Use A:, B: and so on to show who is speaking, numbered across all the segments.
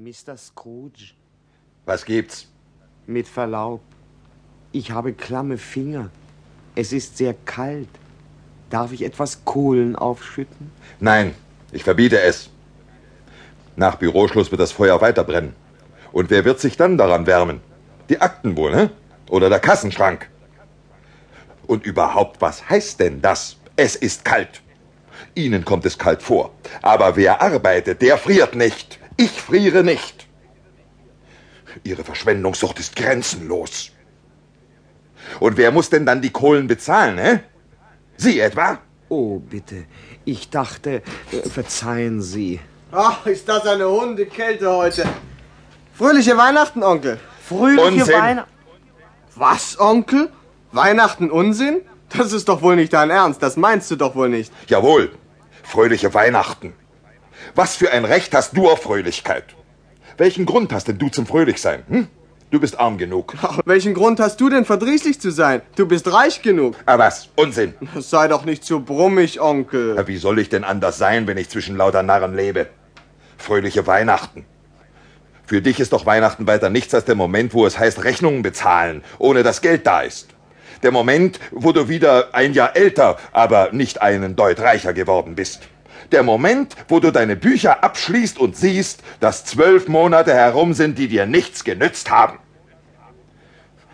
A: Mr. Scrooge,
B: Was gibt's?
A: mit Verlaub, ich habe klamme Finger. Es ist sehr kalt. Darf ich etwas Kohlen aufschütten?
B: Nein, ich verbiete es. Nach Büroschluss wird das Feuer weiterbrennen. Und wer wird sich dann daran wärmen? Die Akten wohl, ne? Oder der Kassenschrank? Und überhaupt, was heißt denn das? Es ist kalt. Ihnen kommt es kalt vor. Aber wer arbeitet, der friert nicht. Ich friere nicht. Ihre Verschwendungssucht ist grenzenlos. Und wer muss denn dann die Kohlen bezahlen, ne? Sie etwa?
A: Oh, bitte. Ich dachte, äh, verzeihen Sie.
C: Ach, ist das eine Hundekälte heute. Fröhliche Weihnachten, Onkel.
A: Fröhliche. Weihnachten.
C: Was, Onkel? Weihnachten Unsinn? Das ist doch wohl nicht dein Ernst, das meinst du doch wohl nicht.
B: Jawohl. Fröhliche Weihnachten. Was für ein Recht hast du auf Fröhlichkeit? Welchen Grund hast denn du zum Fröhlichsein? Hm? Du bist arm genug.
C: Ach, welchen Grund hast du denn verdrießlich zu sein? Du bist reich genug.
B: Aber was? Unsinn.
C: Sei doch nicht so brummig, Onkel.
B: Ja, Wie soll ich denn anders sein, wenn ich zwischen lauter Narren lebe? Fröhliche Weihnachten. Für dich ist doch Weihnachten weiter nichts als der Moment, wo es heißt Rechnungen bezahlen, ohne dass Geld da ist. Der Moment, wo du wieder ein Jahr älter, aber nicht einen Deut reicher geworden bist. Der Moment, wo du deine Bücher abschließt und siehst, dass zwölf Monate herum sind, die dir nichts genützt haben.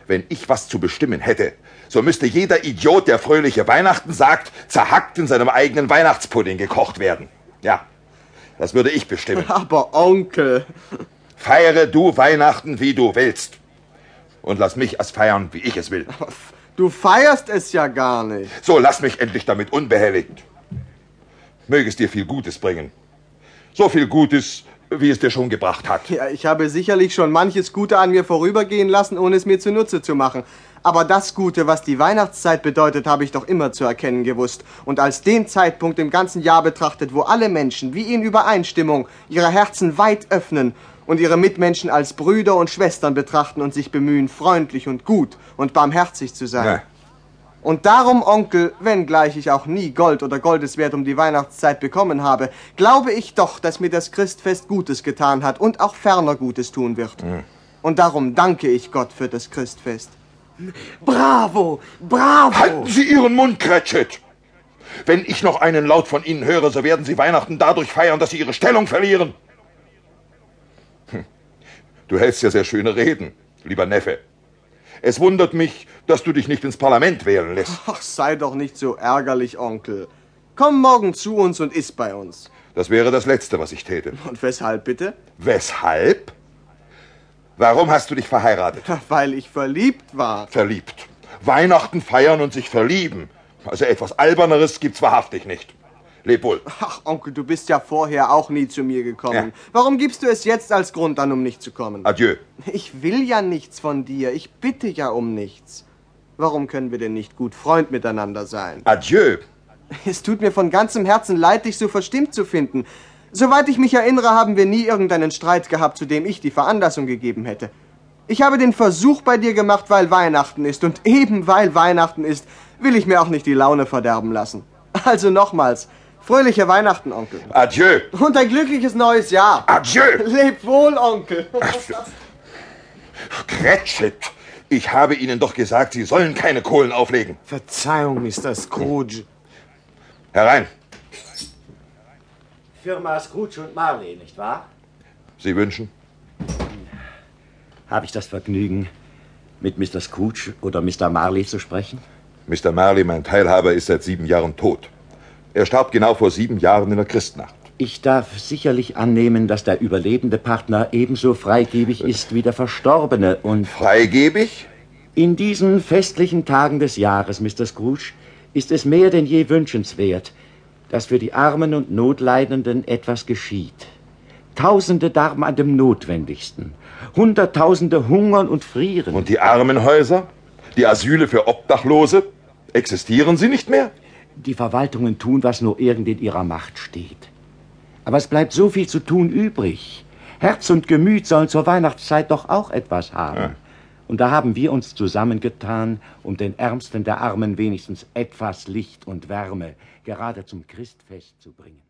B: Wenn ich was zu bestimmen hätte, so müsste jeder Idiot, der fröhliche Weihnachten sagt, zerhackt in seinem eigenen Weihnachtspudding gekocht werden. Ja, das würde ich bestimmen.
C: Aber Onkel.
B: Feiere du Weihnachten, wie du willst. Und lass mich es feiern, wie ich es will.
C: Du feierst es ja gar nicht.
B: So, lass mich endlich damit unbehelligt. Möge es dir viel Gutes bringen. So viel Gutes, wie es dir schon gebracht hat.
C: Ja, ich habe sicherlich schon manches Gute an mir vorübergehen lassen, ohne es mir zunutze zu machen. Aber das Gute, was die Weihnachtszeit bedeutet, habe ich doch immer zu erkennen gewusst. Und als den Zeitpunkt im ganzen Jahr betrachtet, wo alle Menschen, wie in Übereinstimmung, ihre Herzen weit öffnen und ihre Mitmenschen als Brüder und Schwestern betrachten und sich bemühen, freundlich und gut und barmherzig zu sein.
B: Ja.
C: Und darum, Onkel, wenngleich ich auch nie Gold oder Goldeswert um die Weihnachtszeit bekommen habe, glaube ich doch, dass mir das Christfest Gutes getan hat und auch ferner Gutes tun wird. Und darum danke ich Gott für das Christfest.
A: Bravo, bravo.
B: Halten Sie Ihren Mund, Cratchit! Wenn ich noch einen Laut von Ihnen höre, so werden Sie Weihnachten dadurch feiern, dass Sie Ihre Stellung verlieren. Hm. Du hältst ja sehr schöne Reden, lieber Neffe. Es wundert mich, dass du dich nicht ins Parlament wählen lässt.
C: Ach, sei doch nicht so ärgerlich, Onkel. Komm morgen zu uns und iss bei uns.
B: Das wäre das Letzte, was ich täte.
C: Und weshalb bitte?
B: Weshalb? Warum hast du dich verheiratet?
C: Weil ich verliebt war.
B: Verliebt. Weihnachten feiern und sich verlieben. Also etwas Alberneres gibt's wahrhaftig nicht. Leb wohl.
C: Ach, Onkel, du bist ja vorher auch nie zu mir gekommen.
B: Ja.
C: Warum gibst du es jetzt als Grund an, um nicht zu kommen?
B: Adieu.
C: Ich will ja nichts von dir. Ich bitte ja um nichts. Warum können wir denn nicht gut Freund miteinander sein?
B: Adieu.
C: Es tut mir von ganzem Herzen leid, dich so verstimmt zu finden. Soweit ich mich erinnere, haben wir nie irgendeinen Streit gehabt, zu dem ich die Veranlassung gegeben hätte. Ich habe den Versuch bei dir gemacht, weil Weihnachten ist. Und eben weil Weihnachten ist, will ich mir auch nicht die Laune verderben lassen. Also nochmals, fröhliche Weihnachten, Onkel.
B: Adieu.
C: Und ein glückliches neues Jahr.
B: Adieu.
C: Leb wohl, Onkel.
B: Cratchit. Ich habe Ihnen doch gesagt, Sie sollen keine Kohlen auflegen.
A: Verzeihung, Mr. Scrooge.
B: Herein.
D: Firma Scrooge und Marley, nicht wahr?
B: Sie wünschen?
D: Habe ich das Vergnügen, mit Mr. Scrooge oder Mr. Marley zu sprechen?
B: Mr. Marley, mein Teilhaber, ist seit sieben Jahren tot. Er starb genau vor sieben Jahren in der Christnacht.
D: Ich darf sicherlich annehmen, dass der überlebende Partner ebenso freigebig ist wie der Verstorbene und
B: Freigebig?
D: in diesen festlichen Tagen des Jahres, Mr. Scrooge, ist es mehr denn je wünschenswert, dass für die Armen und Notleidenden etwas geschieht. Tausende darben an dem Notwendigsten. Hunderttausende hungern und frieren.
B: Und die Armenhäuser? Die Asyle für Obdachlose? Existieren sie nicht mehr?
D: Die Verwaltungen tun, was nur irgend in ihrer Macht steht. Aber es bleibt so viel zu tun übrig. Herz und Gemüt sollen zur Weihnachtszeit doch auch etwas haben.
B: Ja.
D: Und da haben wir uns zusammengetan, um den Ärmsten der Armen wenigstens etwas Licht und Wärme gerade zum Christfest zu bringen.